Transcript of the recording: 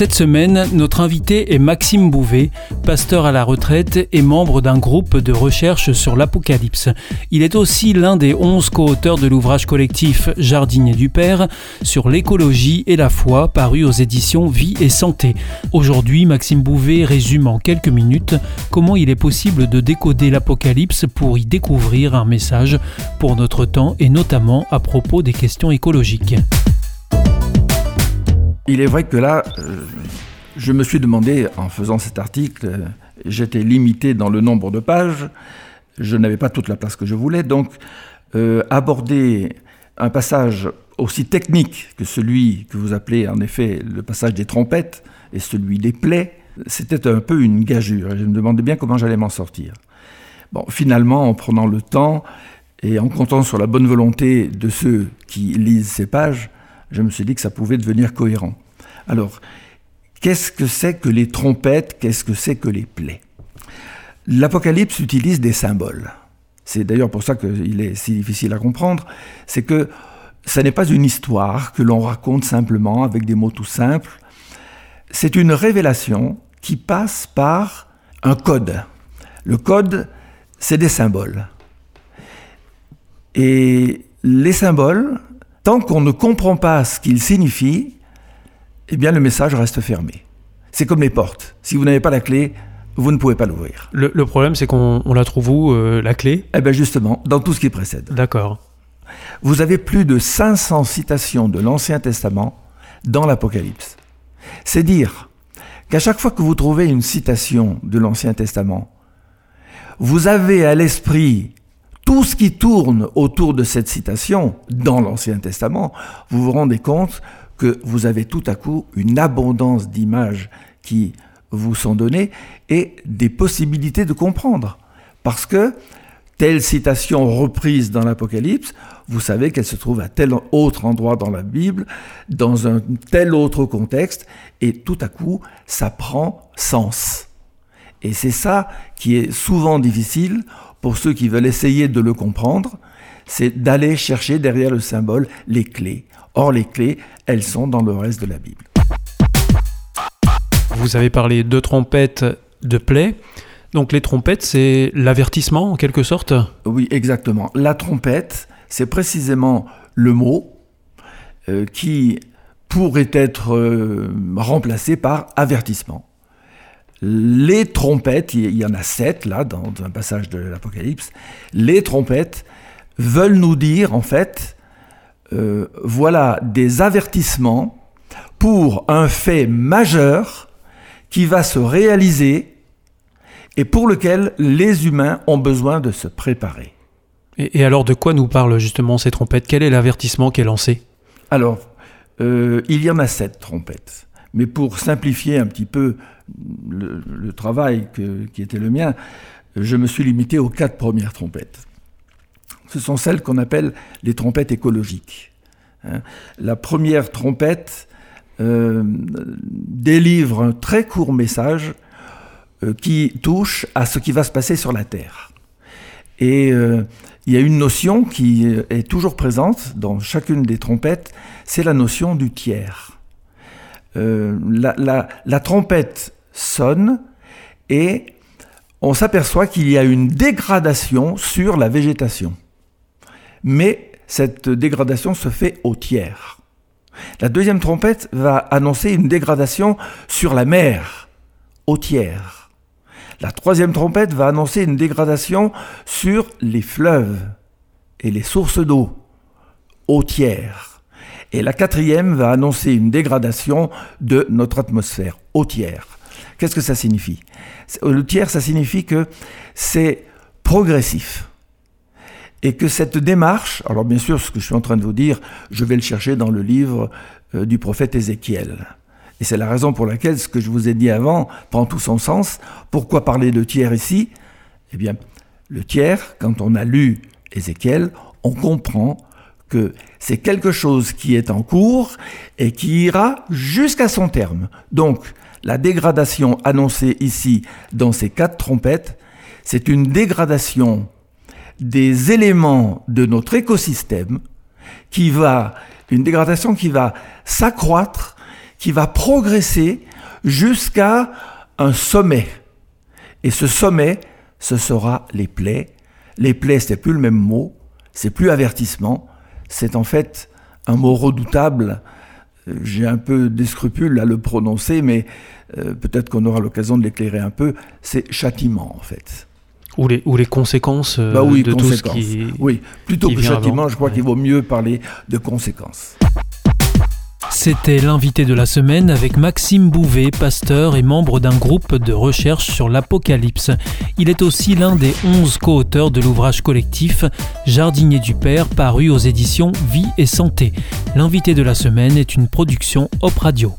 Cette semaine, notre invité est Maxime Bouvet, pasteur à la retraite et membre d'un groupe de recherche sur l'Apocalypse. Il est aussi l'un des onze co-auteurs de l'ouvrage collectif Jardinier du Père sur l'écologie et la foi paru aux éditions Vie et Santé. Aujourd'hui, Maxime Bouvet résume en quelques minutes comment il est possible de décoder l'Apocalypse pour y découvrir un message pour notre temps et notamment à propos des questions écologiques. Il est vrai que là, euh, je me suis demandé, en faisant cet article, euh, j'étais limité dans le nombre de pages, je n'avais pas toute la place que je voulais, donc euh, aborder un passage aussi technique que celui que vous appelez en effet le passage des trompettes et celui des plaies, c'était un peu une gageure. Je me demandais bien comment j'allais m'en sortir. Bon, finalement, en prenant le temps et en comptant sur la bonne volonté de ceux qui lisent ces pages, je me suis dit que ça pouvait devenir cohérent. Alors, qu'est-ce que c'est que les trompettes? Qu'est-ce que c'est que les plaies? L'Apocalypse utilise des symboles. C'est d'ailleurs pour ça qu'il est si difficile à comprendre. C'est que ce n'est pas une histoire que l'on raconte simplement avec des mots tout simples. C'est une révélation qui passe par un code. Le code, c'est des symboles. Et les symboles, tant qu'on ne comprend pas ce qu'ils signifient, eh bien le message reste fermé. C'est comme les portes. Si vous n'avez pas la clé, vous ne pouvez pas l'ouvrir. Le, problème, c'est qu'on la trouve où, euh, la clé? Eh bien justement, dans tout ce qui précède. D'accord. Vous avez plus de 500 citations de l'Ancien Testament dans l'Apocalypse. C'est dire qu'à chaque fois que vous trouvez une citation de l'Ancien Testament, vous avez à l'esprit tout ce qui tourne autour de cette citation dans l'Ancien Testament, vous vous rendez compte que vous avez tout à coup une abondance d'images qui vous sont données et des possibilités de comprendre. Parce que telle citation reprise dans l'Apocalypse, vous savez qu'elle se trouve à tel autre endroit dans la Bible, dans un tel autre contexte, et tout à coup, ça prend sens. Et c'est ça qui est souvent difficile pour ceux qui veulent essayer de le comprendre, c'est d'aller chercher derrière le symbole les clés. Or, les clés, elles sont dans le reste de la Bible. Vous avez parlé de trompettes, de plaies. Donc les trompettes, c'est l'avertissement en quelque sorte? Oui, exactement. La trompette, c'est précisément le mot euh, qui pourrait être euh, remplacé par avertissement. Les trompettes, il y en a sept là dans un passage de l'Apocalypse, les trompettes veulent nous dire en fait, euh, voilà des avertissements pour un fait majeur qui va se réaliser et pour lequel les humains ont besoin de se préparer. Et, alors de quoi nous parlent justement ces trompettes? Quel est l'avertissement qui est lancé? Alors, euh, il y en a sept trompettes. Mais pour simplifier un petit peu le, travail qui était le mien, je me suis limité aux quatre premières trompettes. Ce sont celles qu'on appelle les trompettes écologiques. Hein. La première trompette euh, délivre un très court message euh, qui touche à ce qui va se passer sur la Terre. Et euh, il y a une notion qui est toujours présente dans chacune des trompettes, c'est la notion du tiers. La, trompette sonne et on s'aperçoit qu'il y a une dégradation sur la végétation. Mais cette dégradation se fait au tiers. La deuxième trompette va annoncer une dégradation sur la mer, au tiers. La troisième trompette va annoncer une dégradation sur les fleuves et les sources d'eau, au tiers. Et la quatrième va annoncer une dégradation de notre atmosphère, au tiers. Qu'est-ce que ça signifie? Le tiers, ça signifie que c'est progressif. Et que cette démarche, alors bien sûr, ce que je suis en train de vous dire, je vais le chercher dans le livre euh, du prophète Ézéchiel. Et c'est la raison pour laquelle ce que je vous ai dit avant prend tout son sens. Pourquoi parler de tiers ici? Eh bien, le tiers, quand on a lu Ézéchiel, on comprend que c'est quelque chose qui est en cours et qui ira jusqu'à son terme. Donc, la dégradation annoncée ici dans ces quatre trompettes, c'est une dégradation des éléments de notre écosystème qui va Une dégradation qui va s'accroître, qui va progresser jusqu'à un sommet. Et ce sommet, ce sera les plaies. Les plaies, c'est plus le même mot, c'est plus avertissement, c'est en fait un mot redoutable. J'ai un peu des scrupules à le prononcer, mais euh, peut-être qu'on aura l'occasion de l'éclairer un peu. C'est châtiment, en fait. Ou les, ou les conséquences euh, bah de tout ce qui. Oui, plutôt que châtiment, je crois qu'il vaut mieux parler de conséquences. C'était l'invité de la semaine avec Maxime Bouvet, pasteur et membre d'un groupe de recherche sur l'Apocalypse. Il est aussi l'un des onze co-auteurs de l'ouvrage collectif Jardinier du Père paru aux éditions Vie et Santé. L'invité de la semaine est une production Op Radio.